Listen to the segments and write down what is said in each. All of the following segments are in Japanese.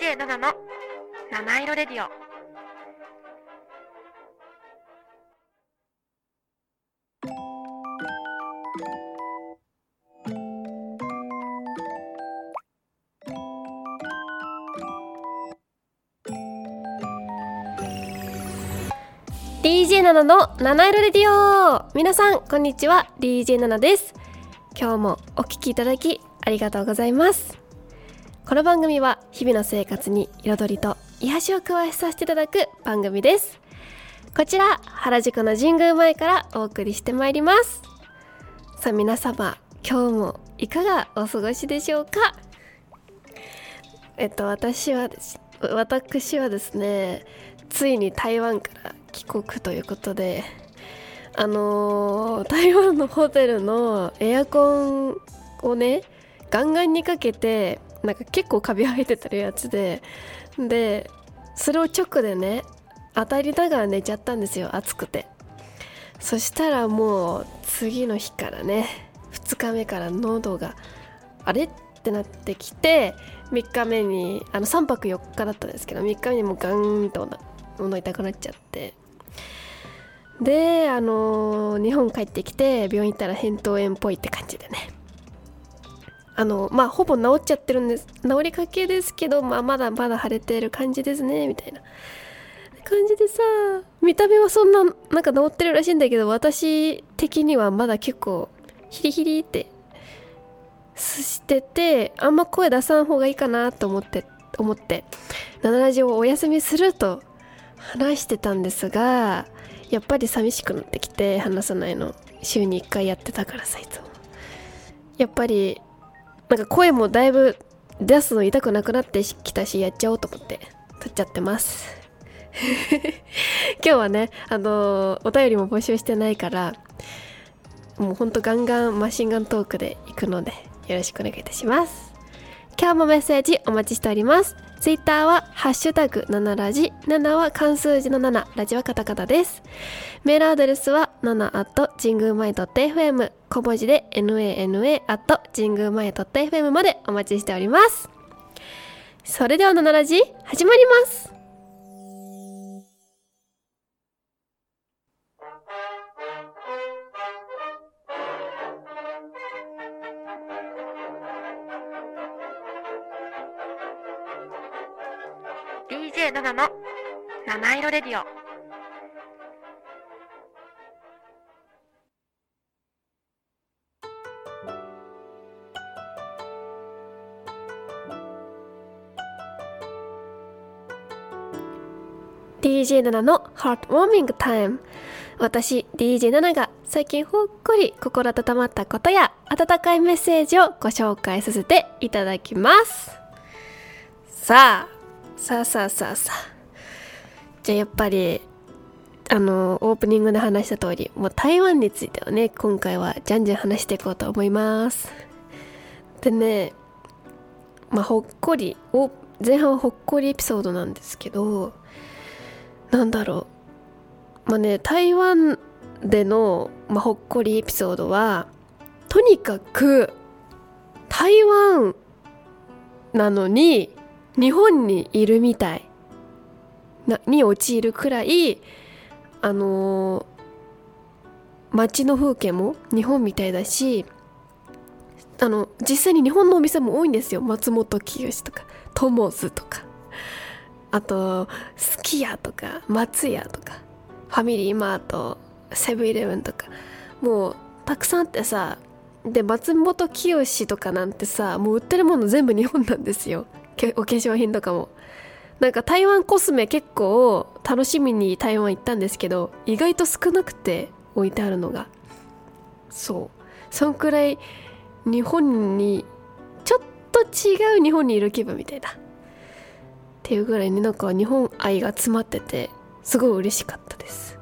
DJ7 の七色レディオ「DJ7 の七色レディオ」皆さんこんにちは。DJ7 です。今日もお聞きいただきありがとうございます。この番組は日々の生活に彩りと癒しを加えさせていただく番組です。こちら原宿の神宮前からお送りしてまいります。さあ皆様今日もいかがお過ごしでしょうか？えっと私は私はですねついに台湾から帰国ということであのー台湾のホテルのエアコンをねガンガンにかけてなんか結構カビ生えてたるやつででそれを直でね当たりながら寝ちゃったんですよ暑くて。そしたらもう次の日からね2日目から喉があれ？ってなってきて3日目にあの3泊4日だったんですけど3日目にもうガーンと喉痛くなっちゃって。であのー日本帰ってきて病院行ったら扁桃炎っぽいって感じでね。あのまあほぼ治っちゃってるんです。治りかけですけど、まあ、まだまだ腫れてる感じですねみたいな。感じでさ見た目はそんななんか治ってるらしいんだけど私的にはまだ結構ヒリヒリってしててあんま声出さん方がいいかなと思って思って「ナナラジオをお休みする」と話してたんですがやっぱり寂しくなってきて話さないの。週に1回やってたからさいつも。やっぱりなんか声もだいぶ出すの痛くなくなってきたしやっちゃおうと思って撮っちゃってます。今日はねあのーお便りも募集してないからもうほんとガンガンマシンガントークで行くのでよろしくお願いいたします。今日もメッセージお待ちしております。ツイッターはハッシュタグ7ラジ7は漢数字の7ラジはカタカナです。メールアドレスは7 at 神宮前 .fm 小文字で nana at 神宮前 .fm までお待ちしております。それでは7ラジ始まります。DJ7 の七色レディオ「DJ7 のハートウォーミングタイム」私 DJ7 が最近ほっこり心温まったことや温かいメッセージをご紹介させていただきます。さあさあさあさあさあ。じゃあやっぱりあのオープニングで話した通りもう台湾についてはね今回はじゃんじゃん話していこうと思います。でねまあほっこりお前半はほっこりエピソードなんですけどなんだろう。まあね台湾での、まあ、ほっこりエピソードはとにかく台湾なのに日本にいるみたい。なに陥るくらいあのー街の風景も日本みたいだしあの実際に日本のお店も多いんですよ。松本清とかトモズとか。あとすき家とか松屋とかファミリーマートセブンイレブンとかもうたくさんあってさで松本清とかなんてさもう売ってるもの全部日本なんですよ。お化粧品とかも。なんか台湾コスメ結構楽しみに台湾行ったんですけど意外と少なくて置いてあるのが。そう。そんくらい日本にちょっと違う日本にいる気分みたいなっていうぐらいになんか日本愛が詰まっててすごい嬉しかったです。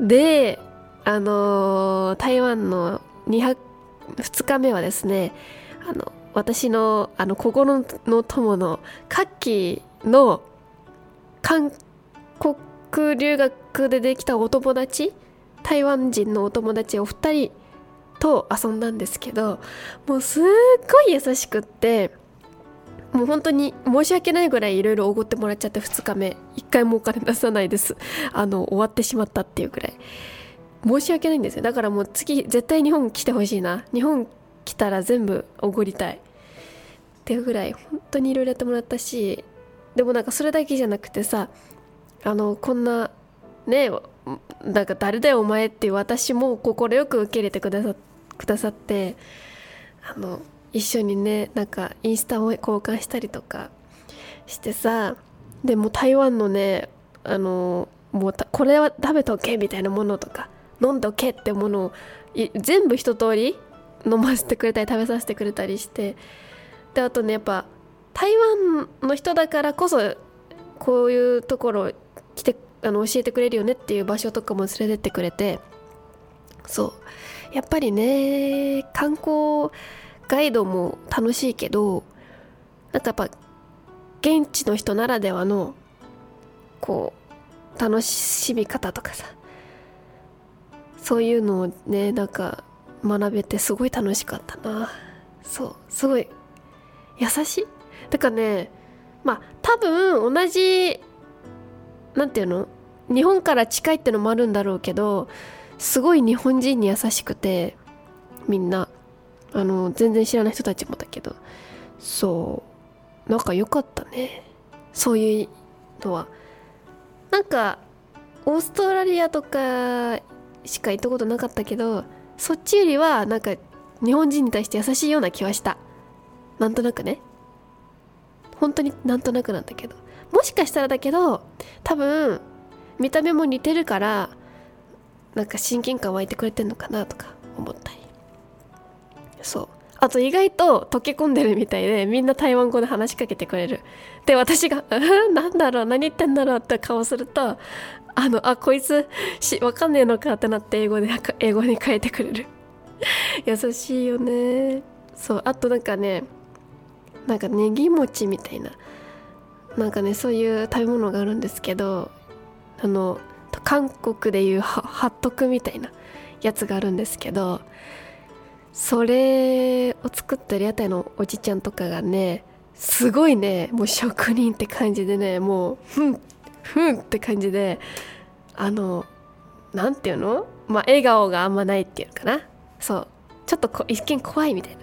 であのー台湾の2 2日目はですねあの私のあの心の友のカッキーの韓国留学でできたお友達台湾人のお友達お二人と遊んだんですけどもうすっごい優しくってもう本当に申し訳ないぐらいいろいろおごってもらっちゃって2日目。1回もお金出さないです。あの終わってしまったっていうぐらい。申し訳ないんですよ。だからもう次絶対日本来てほしいな。日本来たら全部おごりたい。っていうぐらい本当にいろいろやってもらったしでもなんかそれだけじゃなくてさあのこんなねなんか誰だよお前っていう私も快く受け入れてくださくださってあの一緒にねなんかインスタを交換したりとかしてさでも台湾のねあのもうこれは食べとけみたいなものとか飲んでおけってものを全部一通り飲ませてくれたり食べさせてくれたりしてであとねやっぱ台湾の人だからこそこういうところ来てあの教えてくれるよねっていう場所とかも連れてってくれてそう。やっぱりね観光ガイドも楽しいけどなんかやっぱ現地の人ならではのこう楽しみ方とかさそういうのをねなんか学べてすごい楽しかったな。そうすごい優しい。だからねまあ多分同じ何て言うの日本から近いってのもあるんだろうけどすごい日本人に優しくてみんな。あの全然知らない人たちもだけどそうなんか良かったね。そういうのは。なんかオーストラリアとかしか行ったことなかったけどそっちよりはなんか日本人に対して優しいような気はした。なんとなくね。本当になんとなくなんだけど。もしかしたらだけど多分見た目も似てるからなんか親近感湧いてくれてんのかなとか思ったり。そう。あと意外と溶け込んでるみたいでみんな台湾語で話しかけてくれる。で私が「なんだろう何言ってんだろう」って顔するとあのあこいつしわかんねえのかってなって英語で英語に変えてくれる。優しいよね。そうあとなんかねなんかネギ餅みたいな。なんかねそういう食べ物があるんですけどあの韓国でいうハットクみたいなやつがあるんですけどそれを作ってる屋台のおじちゃんとかがねすごいねもう職人って感じでねもうふんふんって感じであの何て言うの？まあ笑顔があんまないっていうのかな。そう。ちょっとこ一見怖いみたいな。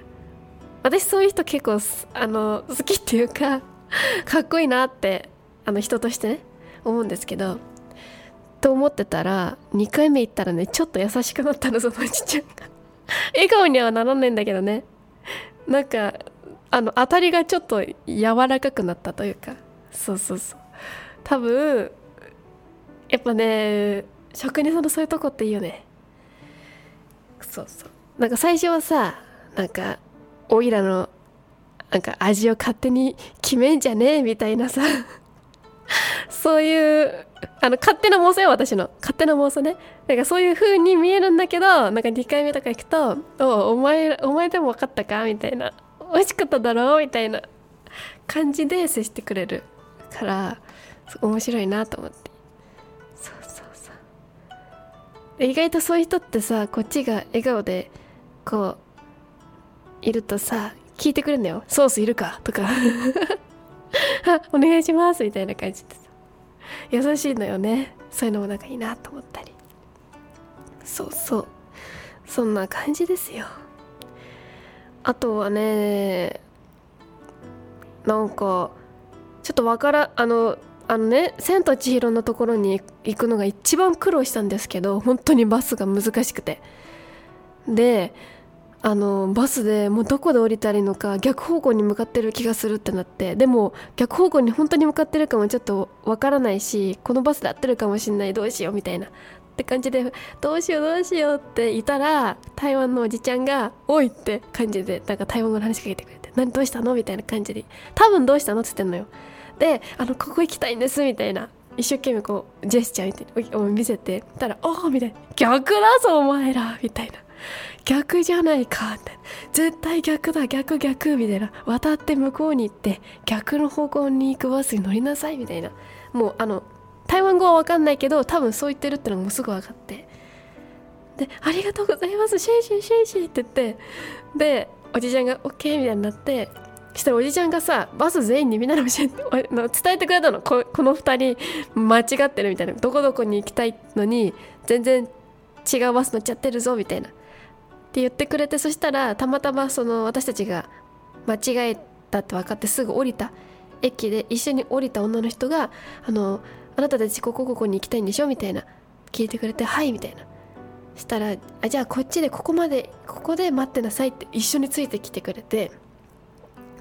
私そういう人結構あの好きっていうか かっこいいなってあの人としてね思うんですけどと思ってたら2回目行ったらねちょっと優しくなったのそのおじちゃんが。笑顔にはならないんだけどね。なんかあの当たりがちょっと柔らかくなったというか。そうそうそう。多分やっぱね職人さんのそういうとこっていいよね。そうそう。なんか最初はさなんかおいらのなんか味を勝手に決めんじゃねえみたいなさ。そういうあの勝手な妄想よ私の。勝手な妄想ね。なんかそういう風に見えるんだけどなんか2回目とか行くと「おお前お前でも分かったか?」みたいな「美味しかっただろう?」みたいな感じで接してくれるから面白いなと思って。そうそうそう。意外とそういう人ってさこっちが笑顔でこういるとさ聞いてくれるんだよ。ソースいるかとか。お願いしますみたいな感じで。優しいのよね。そういうのもなんかいいなと思ったり。そうそう。そんな感じですよ。あとはねなんかちょっとわからあのあのね「千と千尋」のところに行くのが一番苦労したんですけど本当にバスが難しくて。であのバスでもうどこで降りたらいいのか逆方向に向かってる気がするってなってでも逆方向に本当に向かってるかもちょっとわからないしこのバスで合ってるかもしんないどうしようみたいなって感じでどうしようどうしようっていたら台湾のおじちゃんが「おい!」って感じでなんか台湾語の話しかけてくれて「何どうしたの?」みたいな感じで「多分どうしたの?」って言ってんのよで「あのここ行きたいんです」みたいな一生懸命こうジェスチャーみたいな見せてたら「おお!」みたいな「逆だぞお前ら!」みたいな逆じゃないかって。絶対逆だ。逆逆みたいな。渡って向こうに行って逆の方向に行くバスに乗りなさいみたいな。もうあの台湾語は分かんないけど多分そう言ってるってのもすぐ分かって。で「ありがとうございます。謝謝謝謝」って言って。でおじちゃんが「OK」みたいになって。そしたらおじちゃんがさバス全員にみんなの教えて伝えてくれたの。ここの2人間違ってるみたいな。どこどこに行きたいのに全然違うバス乗っちゃってるぞみたいな。って言ってくれてそしたらたまたまその私たちが間違えたって分かってすぐ降りた。駅で一緒に降りた女の人が「あのあなたたちここここに行きたいんでしょ?」みたいな聞いてくれて「はい」みたいな。したらあじゃあこっちでここまでここで待ってなさいって一緒についてきてくれて。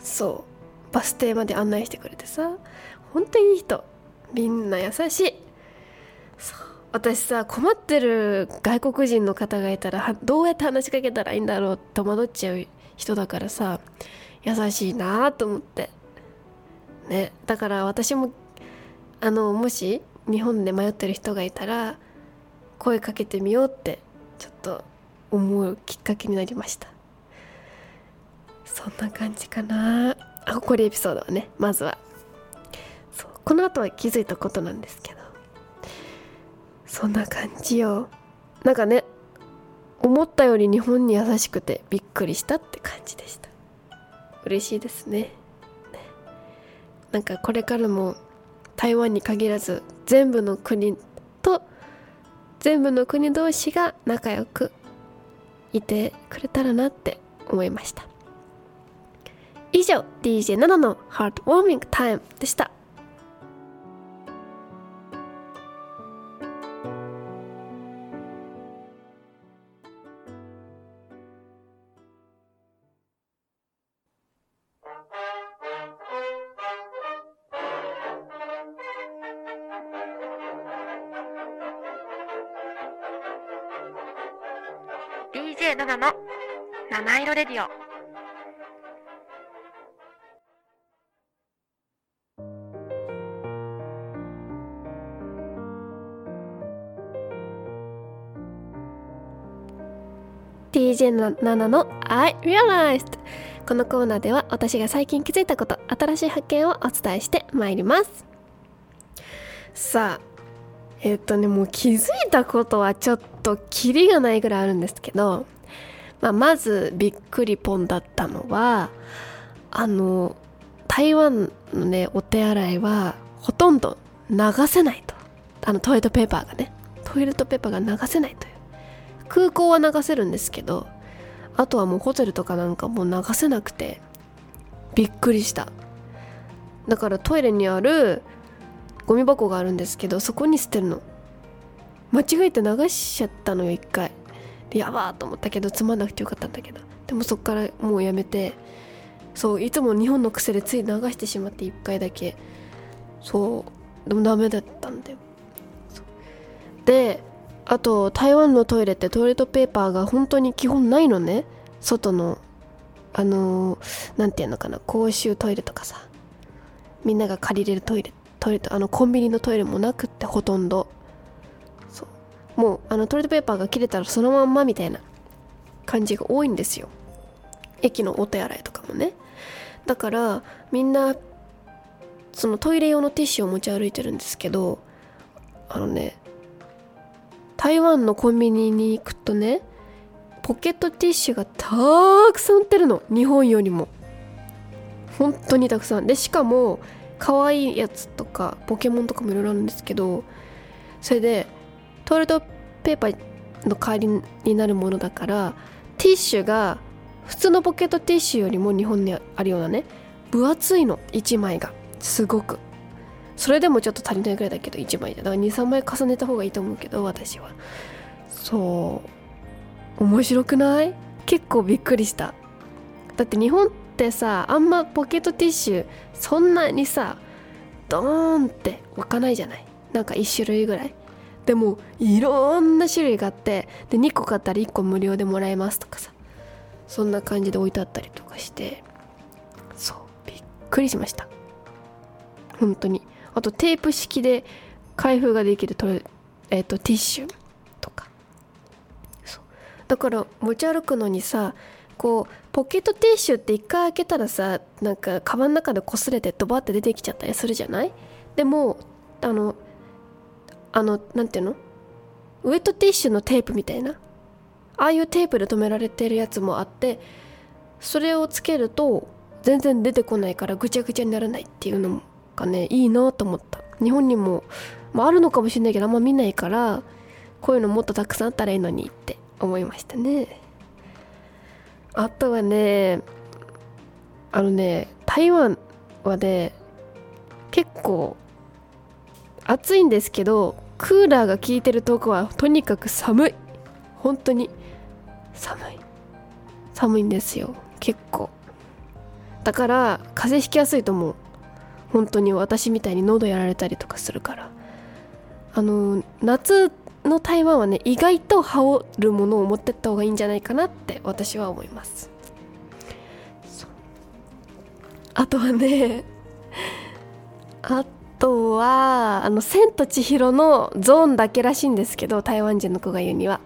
そう。バス停まで案内してくれてさ。ほんといい人。みんな優しい。そう。私さ困ってる外国人の方がいたらどうやって話しかけたらいいんだろう戸惑っちゃう人だからさ優しいなと思って。ね。だから私もあのもし日本で迷ってる人がいたら声かけてみようってちょっと思うきっかけになりました。そんな感じかな。あこれエピソードはねまずは。そうこの後は気づいたことなんですけど。そんな感じよ。なんかね思ったより日本に優しくてびっくりしたって感じでした。嬉しいですね。なんかこれからも台湾に限らず全部の国と全部の国同士が仲良くいてくれたらなって思いました。以上 DJ7 のハートウォーミングタイムでした。七色レディオ「DJ7 の I Realized」このコーナーでは私が最近気づいたこと新しい発見をお伝えしてまいります。さあえっ、とねもう気づいたことはちょっとキリがないぐらいあるんですけど、まあ、まずびっくりポンだったのはあの台湾のねお手洗いはほとんど流せないと。あのトイレットペーパーがねトイレットペーパーが流せないという。空港は流せるんですけどあとはもうホテルとかなんかもう流せなくてびっくりした。だからトイレにあるゴミ箱があるんですけどそこに捨てるの。間違えて流しちゃったのよ一回。でやばーと思ったけどつまんなくてよかったんだけど。でもそっからもうやめてそういつも日本の癖でつい流してしまって一回だけ。そうでもダメだったんだよ。であと台湾のトイレってトイレットペーパーが本当に基本ないのね。外のあの何、ー、て言うのかな。公衆トイレとかさ。みんなが借りれるトイレトイレあのコンビニのトイレもなくってほとんど。もうあのトイレットペーパーが切れたらそのまんまみたいな感じが多いんですよ。駅のお手洗いとかもね。だからみんなそのトイレ用のティッシュを持ち歩いてるんですけどあのね台湾のコンビニに行くとねポケットティッシュがたくさん売ってるの。日本よりも。本当にたくさん。でしかも可愛いやつとかポケモンとかもいろいろあるんですけどそれでトイレットペーパーの代わりになるものだからティッシュが普通のポケットティッシュよりも日本にあるようなね分厚いの1枚が。すごく。それでもちょっと足りないぐらいだけど1枚だから23枚重ねた方がいいと思うけど私は。そう。面白くない？結構びっくりした。だって日本ってさあんまポケットティッシュそんなにさドーンって置かないじゃない？なんか1種類ぐらい。でもいろんな種類があってで2個買ったら1個無料でもらえますとかさ。そんな感じで置いてあったりとかして。そう。びっくりしました。本当に。あとテープ式で開封ができるトレ、えーと、ティッシュとか。そう。だから持ち歩くのにさこうポケットティッシュって一回開けたらさなんかカバンの中で擦れてドバって出てきちゃったりするじゃない？でもあのあのなんていうの？ウエットティッシュのテープみたいな？ああいうテープで留められてるやつもあってそれをつけると全然出てこないからぐちゃぐちゃにならないっていうのがねいいなと思った。日本にも、まあ、あるのかもしれないけどあんま見ないからこういうのもっとたくさんあったらいいのにって思いましたね。あとはねあのね台湾はね結構暑いんですけどクーラーが効いてるとこはとにかく寒い。本当に。寒い。寒いんですよ。結構。だから風邪ひきやすいと思う。本当に私みたいに喉やられたりとかするから。あの夏の台湾はね意外と羽織るものを持ってった方がいいんじゃないかなって私は思います。あとはねあとはあの「千と千尋」のゾーンだけらしいんですけど台湾人の子が言うには。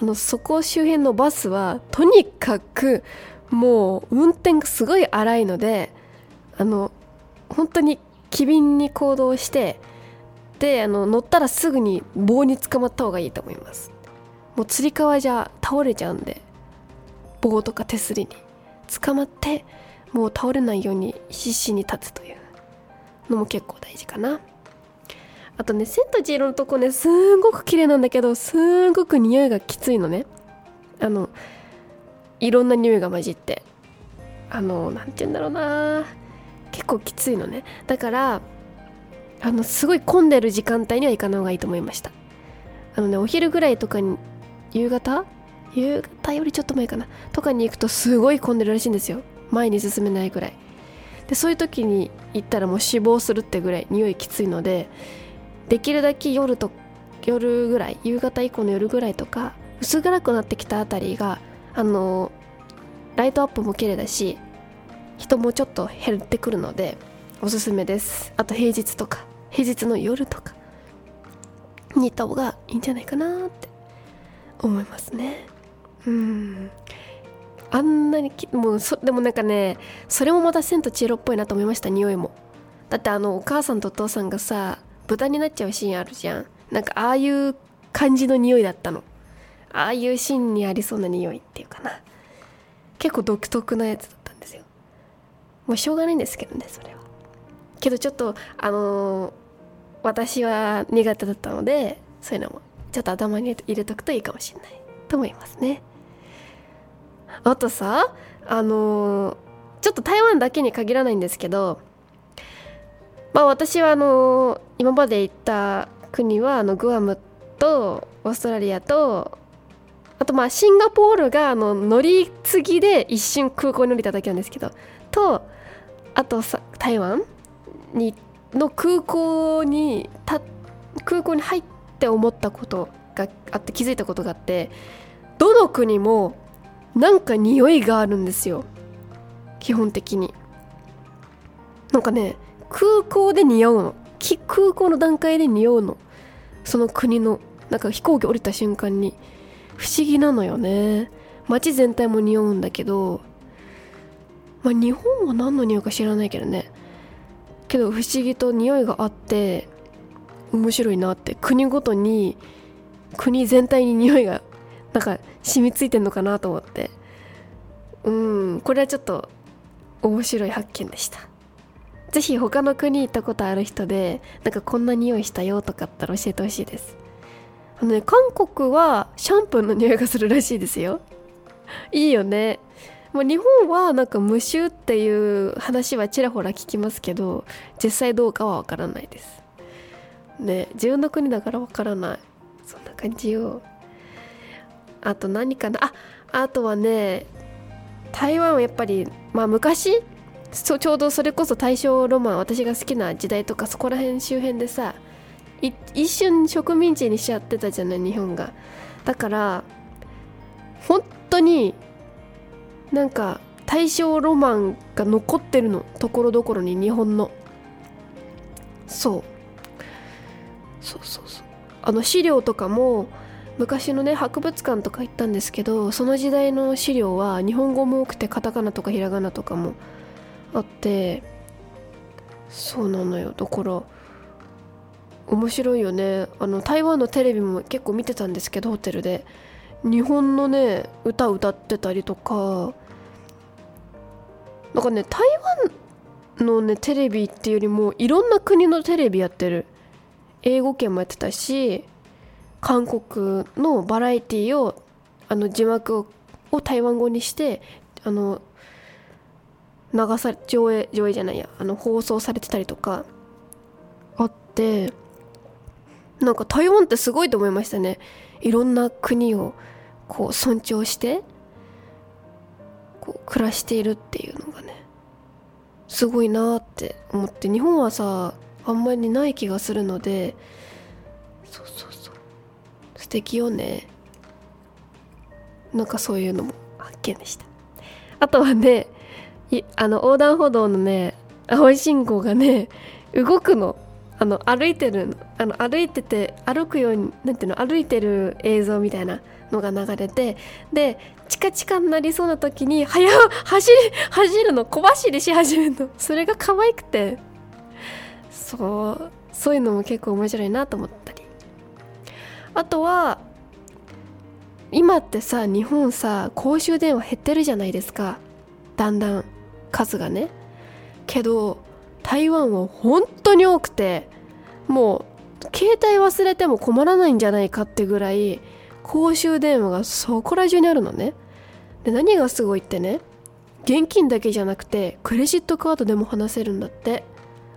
あのそこ周辺のバスはとにかくもう運転がすごい荒いのであの本当に機敏に行動してであの乗ったらすぐに棒に捕まった方がいいと思います。もうつり革じゃ倒れちゃうんで棒とか手すりに。捕まってもう倒れないように必死に立つという。のも結構大事かな。あとね「千と千尋」のとこねすんごく綺麗なんだけどすんごく匂いがきついのね。あのいろんな匂いが混じって。あの何て言うんだろうな。結構きついのね。だからあのすごい混んでる時間帯には行かない方がいいと思いました。あのねお昼ぐらいとかに夕方？夕方よりちょっと前かな。とかに行くとすごい混んでるらしいんですよ。前に進めないぐらい。でそういう時に行ったらもう死亡するってぐらい匂いきついのでできるだけ夜と夜ぐらい夕方以降の夜ぐらいとか薄暗くなってきたあたりがあのライトアップも綺麗だし人もちょっと減ってくるのでおすすめです。あと平日とか平日の夜とかに行った方がいいんじゃないかなって思いますね。うん。あんなにきもうそでもなんかねそれもまた「千と千尋」っぽいなと思いました匂いも。だってあのお母さんとお父さんがさ豚になっちゃうシーンあるじゃん。なんかああいう感じの匂いだったの。ああいうシーンにありそうな匂いっていうかな。結構独特なやつだったんですよ。もうしょうがないんですけどねそれは。けどちょっとあのー、私は苦手だったのでそういうのもちょっと頭に入れとくといいかもしれないと思いますね。あとさあのー、ちょっと台湾だけに限らないんですけどまあ私はあのー、今まで行った国はあのグアムとオーストラリアとあとまあシンガポールがあの乗り継ぎで一瞬空港に降りただけなんですけどとあとさ台湾にの空港にた空港に入って思ったことがあって気づいたことがあってどの国もなんか匂いがあるんですよ。基本的に。なんかね空港で匂うの。空港の段階で匂うの。その国のなんか飛行機降りた瞬間に。不思議なのよね。街全体も匂うんだけど。まあ日本は何の匂いか知らないけどね。けど不思議と匂いがあって面白いなって。国ごとに国全体に匂いがなんか染みついてんのかなと思って。うんこれはちょっと面白い発見でした。是非他の国行ったことある人でなんかこんな匂いしたよとかあったら教えてほしいです。あのね韓国はシャンプーの匂いがするらしいですよ。いいよね。もう日本はなんか無臭っていう話はちらほら聞きますけど実際どうかはわからないです。ね自分の国だからわからない。そんな感じよ。あと何かな？ああとはね台湾はやっぱりまあ昔？ちょうどそれこそ大正ロマン私が好きな時代とかそこら辺周辺でさ一瞬植民地にしちゃってたじゃない？日本が。だから本当になんか大正ロマンが残ってるのところどころに日本の。そう。そうそうそう。あの資料とかも昔のね博物館とか行ったんですけどその時代の資料は日本語も多くてカタカナとかひらがなとかもあってそうなのよ。だから面白いよね。あの台湾のテレビも結構見てたんですけどホテルで。日本のね歌歌ってたりとかなんかね台湾のねテレビっていうよりもいろんな国のテレビやってる。英語圏もやってたし韓国のバラエティをあの字幕を台湾語にしてあの流され上映上映じゃないやあの放送されてたりとかあってなんか台湾ってすごいと思いましたね。いろんな国をこう尊重してこう暮らしているっていうのがね。すごいなって思って。日本はさあんまりない気がするのでそうそう。素敵よねなんかそういうのも発見でした。あとはねあの横断歩道のね青い信号がね動くの。あの歩いてるあの歩いてて歩くようになんていうの歩いてる映像みたいなのが流れてでチカチカになりそうな時に早走り走るの小走りし始めるの。それが可愛くて。そうそういうのも結構面白いなと思ったり。あとは今ってさ日本さ公衆電話減ってるじゃないですか。だんだん数がね。けど台湾は本当に多くてもう携帯忘れても困らないんじゃないかってぐらい公衆電話がそこら中にあるのね。で何がすごいってね現金だけじゃなくてクレジットカードでも話せるんだって。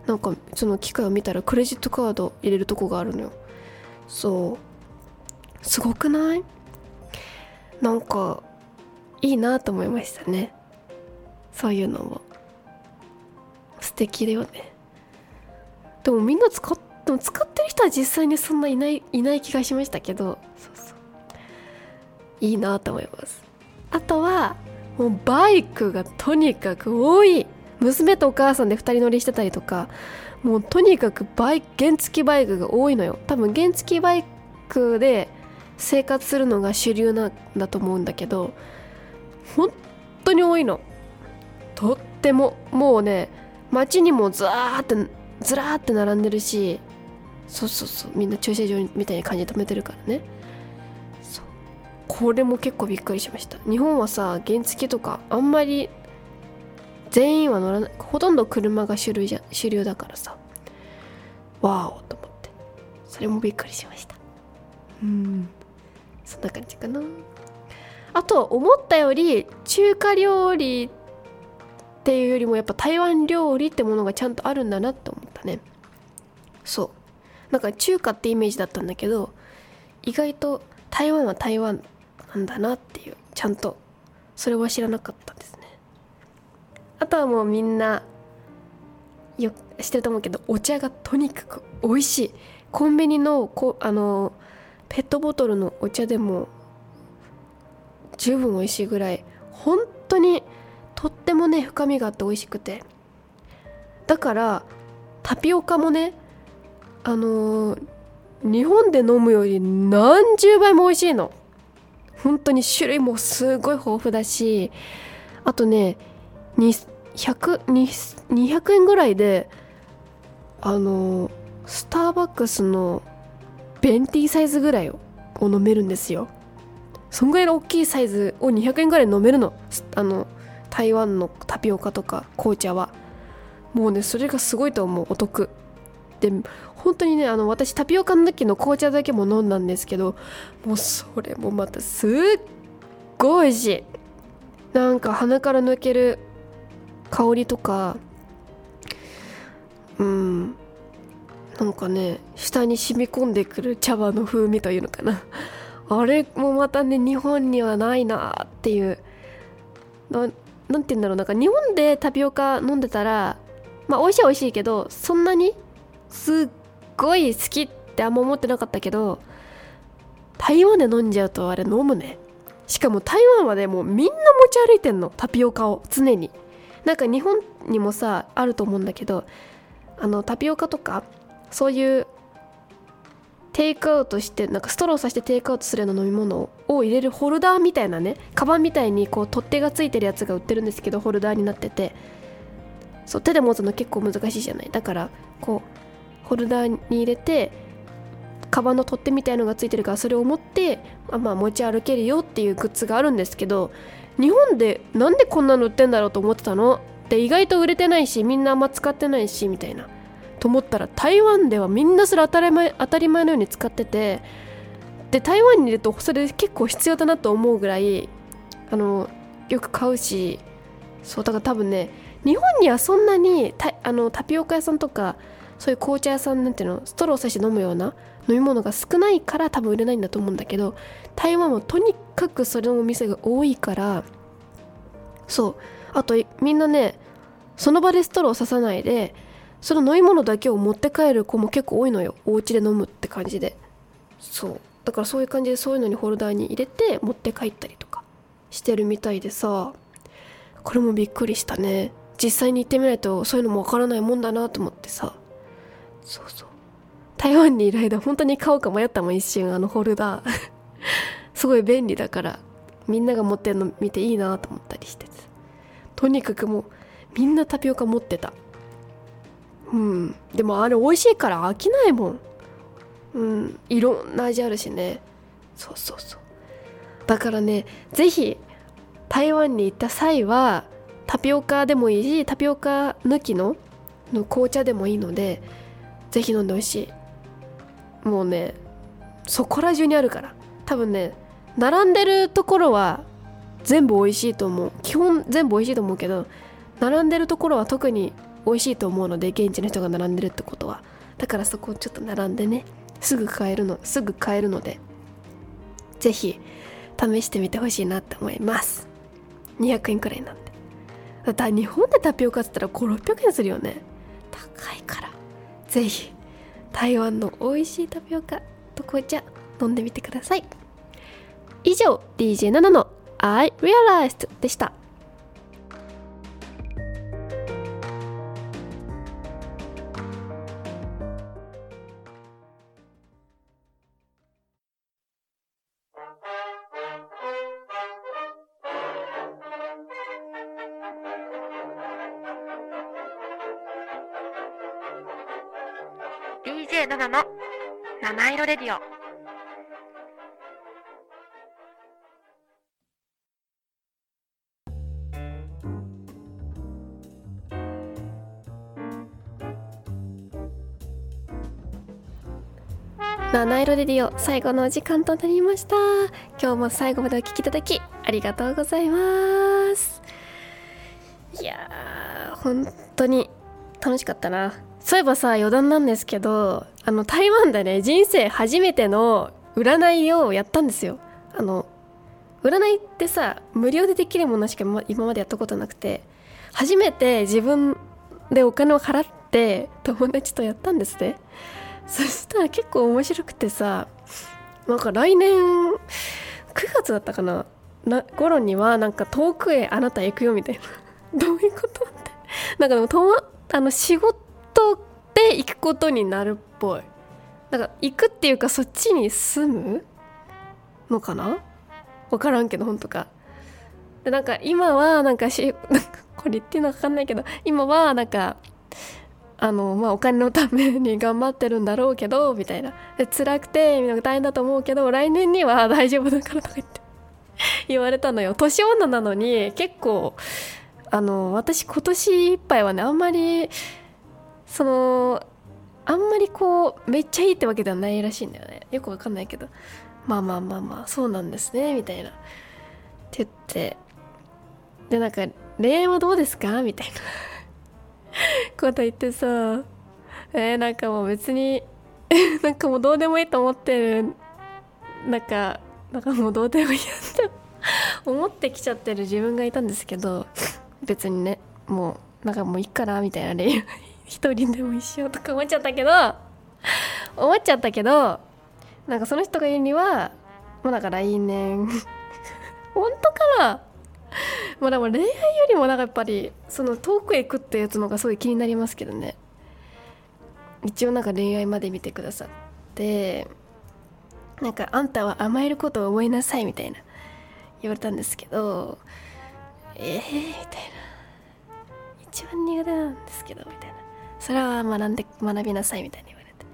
なんかその機械を見たらクレジットカード入れるとこがあるのよ。そう。すごくない？なんかいいなと思いましたね。そういうのも。素敵だよね。でもみんな使っても使ってる人は実際にそんないないいない気がしましたけど。そうそう。いいなと思います。あとはもうバイクがとにかく多い。娘とお母さんで2人乗りしてたりとか。もうとにかくバイク原付バイクが多いのよ。多分原付バイクで生活するのが主流なんだと思うんだけど本当に多いの。とっても。もうね街にもずーってずらーって並んでるしそうそうそう。みんな駐車場みたいな感じで止めてるからね。そう。これも結構びっくりしました。日本はさ原付とかあんまり全員は乗らない。ほとんど車が主流じゃ主流だからさ。わおと思って。それもびっくりしました。うん。そんな感じかな。あと思ったより中華料理っていうよりもやっぱ台湾料理ってものがちゃんとあるんだなって思ったね。そう。なんか中華ってイメージだったんだけど意外と台湾は台湾なんだなっていうちゃんとそれは知らなかったですね。あとはもうみんなよ知ってると思うけどお茶がとにかく美味しい。コンビニのこあのペットボトルのお茶でも十分美味しいぐらい本当にとってもね深みがあって美味しくて。だからタピオカもねあのー、日本で飲むより何十倍も美味しいの。本当に種類もすごい豊富だしあとね200 200円ぐらいであのー、スターバックスのベンティーサイズぐらいを飲めるんですよ。そんぐらいの大きいサイズを200円ぐらい飲めるの。あの台湾のタピオカとか紅茶は。もうねそれがすごいと思う。お得。で本当にねあの私タピオカの時の紅茶だけも飲んだんですけどもうそれもまたすっごい美味しい。なんか鼻から抜ける香りとかうん。なんかね下に染み込んでくる茶葉の風味というのかな。あれもまたね日本にはないなっていう。何て言うんだろうなんか日本でタピオカ飲んでたらまあ美味しいは美味しいけどそんなにすっごい好きってあんま思ってなかったけど台湾で飲んじゃうとあれ飲むね。しかも台湾はねもうみんな持ち歩いてんのタピオカを常に。なんか日本にもさあると思うんだけどあのタピオカとかそういうテイクアウトしてなんかストローさしてテイクアウトするような飲み物を入れるホルダーみたいなねカバンみたいにこう取っ手がついてるやつが売ってるんですけどホルダーになっててそう手で持つの結構難しいじゃない。だからこうホルダーに入れてカバンの取っ手みたいのがついてるからそれを持ってあまあ持ち歩けるよっていうグッズがあるんですけど日本でなんでこんなの売ってんだろうと思ってたの？で意外と売れてないしみんなあんま使ってないしみたいな。と思ったら台湾ではみんなそれ当たり前当たり前のように使っててで台湾にいるとそれ結構必要だなと思うぐらいあのよく買うしそうだから多分ね日本にはそんなにたあのタピオカ屋さんとかそういう紅茶屋さんなんていうのストローさして飲むような飲み物が少ないから多分売れないんだと思うんだけど台湾はとにかくそれのお店が多いからそう。あとみんなねその場でストローささないでその飲み物だけを持って帰る子も結構多いのよ。お家で飲むって感じで。そう。だからそういう感じでそういうのにホルダーに入れて持って帰ったりとかしてるみたいでさ。これもびっくりしたね。実際に行ってみないとそういうのもわからないもんだなと思ってさ。そうそう。台湾にいる間本当に買おうか迷ったもん一瞬あのホルダー。すごい便利だから。みんなが持ってるの見ていいなと思ったりして。とにかくもうみんなタピオカ持ってた。うん。でもあれ美味しいから飽きないもん。うん。いろんな味あるしね。そうそうそう。だからね是非台湾に行った際はタピオカでもいいしタピオカ抜きのの紅茶でもいいので是非飲んでほしい。もうねそこら中にあるから。多分ね並んでるところは全部美味しいと思う。基本全部美味しいと思うけど並んでるところは特に美味しいと思うので現地の人が並んでるってことは。だからそこをちょっと並んでねすぐ買えるのすぐ買えるので是非試してみてほしいなって思います。200円くらいなんで。だって日本でタピオカっつったら5600円するよね。高いから。是非台湾の美味しいタピオカと紅茶飲んでみてください。以上 DJ7 の I realized でした。ディオ。七色レディオ最後のお時間となりました。今日も最後までお聴きいただきありがとうございます。いやー本当に楽しかったな。そういえばさ余談なんですけどあの台湾でね人生初めての占いをやったんですよ。あの占いってさ無料でできるものしか今までやったことなくて初めて自分でお金を払って友達とやったんですね。そしたら結構面白くてさなんか来年9月だったかなな頃にはなんか遠くへあなた行くよみたいな。どういうことって。なんかでも、あの仕事で行くことになるっぽい。なんか行くっていうかそっちに住むのかな？分からんけど本当か。でなんか今はなんかしこれ言っていいのか分かんないけど今はなんかあのまあお金のために頑張ってるんだろうけどみたいな。で辛くて大変だと思うけど来年には大丈夫だからとか言って。言われたのよ。年女なのに結構あの私今年いっぱいはねあんまりそのあんまりこうめっちゃいいってわけではないらしいんだよね。よくわかんないけど。まあまあまあまあそうなんですねみたいな。って言って。でなんか恋愛はどうですか？みたいな。こと言ってさ。えー、なんかもう別に なんかもうどうでもいいと思ってる。なんかなんかもうどうでもいいやって思ってきちゃってる自分がいたんですけど。別にねもうなんかもういいかなみたいな恋愛一人でも一緒とか思っちゃったけど思っちゃったけどなんかその人が言うにはもうなんか来年本当かな？まあでも恋愛よりもなんかやっぱりその遠くへ行くってやつの方がすごい気になりますけどね。一応なんか恋愛まで見てくださってなんかあんたは甘えることを覚えなさいみたいな言われたんですけどええー、みたいな。一番苦手なんですけどみそれは学んで学びなさいみたいに言われて。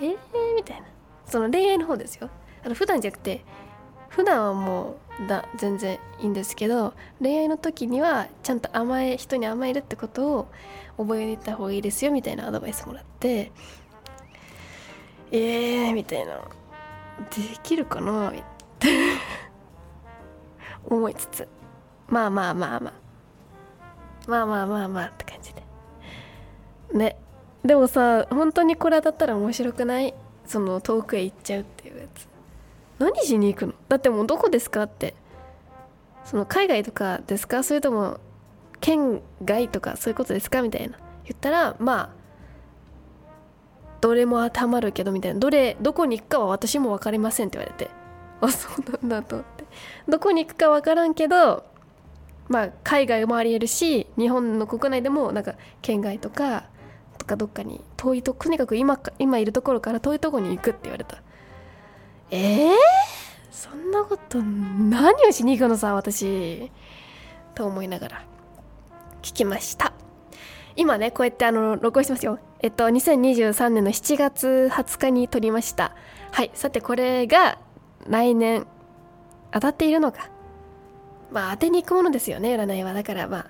えー、みたいな。その恋愛の方ですよ。あの普段じゃなくて普段はもうだ全然いいんですけど恋愛の時にはちゃんと甘え人に甘えるってことを覚えた方がいいですよみたいなアドバイスもらってえーみたいな。できるかなって。思いつつ。まあまあまあまあ。まあまあまあまあって感じで。ね。でもさ本当にこれ当たったら面白くない？その遠くへ行っちゃうっていうやつ。何しに行くの？だってもうどこですかって。その海外とかですか？それとも県外とか？そういうことですか？みたいな。言ったらまあどれも当てはまるけどみたいな。どれどこに行くかは私も分かりませんって言われて。あそうなんだと思って。どこに行くか分からんけどまあ海外もありえるし日本の国内でもなんか県外とかかどっかに遠いととにかく今今いるところから遠いとこに行くって言われた。えー、そんなこと何をしに行くのさ私。と思いながら。聞きました。今ねこうやってあの録音してますよ。えっと2023年の7月20日に撮りました。はいさてこれが来年当たっているのか。まあ当てに行くものですよね占いは。だからまあ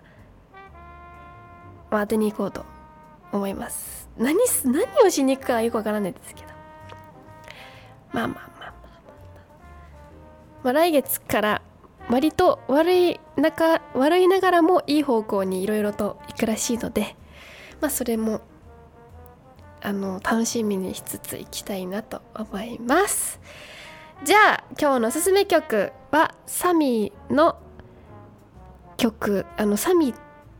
まあ当てに行こうと。思います。何何をしに行くかはよくわからないですけど。まあまあまあまあまあ、まあ、来月から割と悪い中悪いながらもいい方向にいろいろと行くらしいのでまあそれもあの楽しみにしつついきたいなと思います。じゃあ今日のおすすめ曲はサミーの曲。あのサミー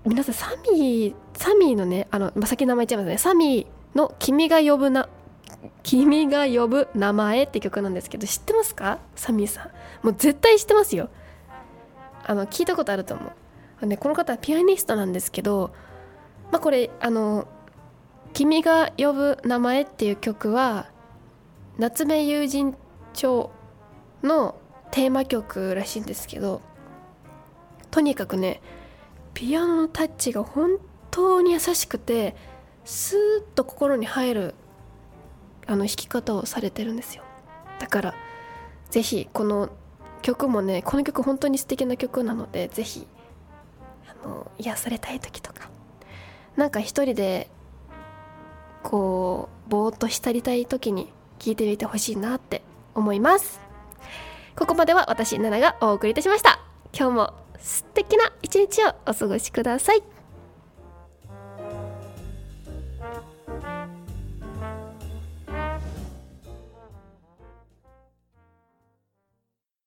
皆さんサミーサミーのねあの、まあ、先名前言っちゃいますね。サミーの「君が呼ぶな」「君が呼ぶ名前」って曲なんですけど知ってますか？サミーさん。もう絶対知ってますよ。あの聞いたことあると思う、ね、この方はピアニストなんですけどまあこれあの「君が呼ぶ名前」っていう曲は夏目友人帳のテーマ曲らしいんですけどとにかくねピアノのタッチが本当に優しくてスーッと心に入るあの弾き方をされてるんですよ。だから是非この曲もねこの曲本当に素敵な曲なので是非あの癒されたい時とかなんか一人でこうぼーっと浸りたい時に聴いてみてほしいなって思います。ここまでは私ナナがお送りいたしました。今日も素敵な一日をお過ごしください。